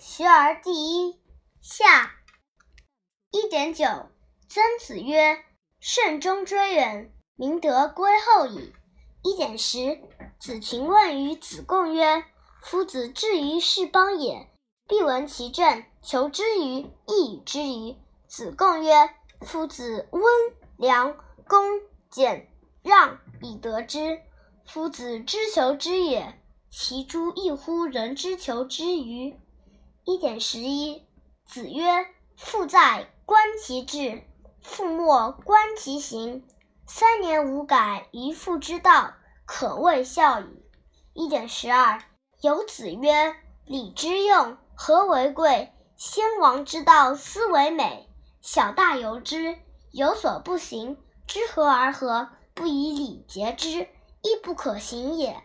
学而第一。下。一点九。曾子曰：“慎终追远，明德归后矣。”一点十。子禽问于子贡曰：“夫子至于是邦也，必闻其政，求之于，亦与之矣。”子贡曰：“夫子温良恭俭让，以得之。夫子之求之也，其诸异乎人之求之欤？”一点十一。子曰：“父在，观其志。”父莫观其行，三年无改于父之道，可谓孝矣。一点十二。有子曰：“礼之用，和为贵。先王之道，斯为美。小大由之，有所不行，知和而和，不以礼节之，亦不可行也。”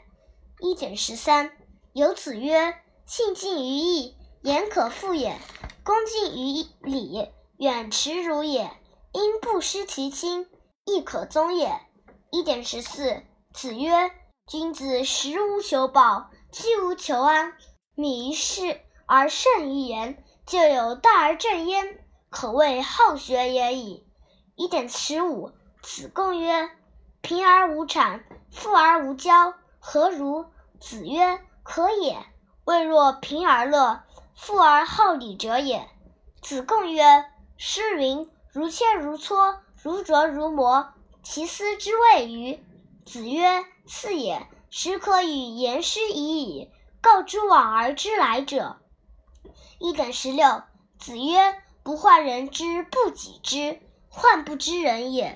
一点十三。有子曰：“信近于义，言可复也；恭敬于礼，远耻辱也。”因不失其亲，亦可宗也。一点十四。子曰：“君子食无求饱，居无求安。敏于事而慎于言，就有大而正焉，可谓好学也已。”一点十五。子贡曰：“贫而无谄，富而无骄，何如？”子曰：“可也。未若贫而乐，富而好礼者也。”子贡曰：“诗云。”如切如磋，如琢如磨，其斯之谓与？子曰：赐也。始可与言师已矣，告诸往而知来者。一等十六。子曰：不患人之不己知，患不知人也。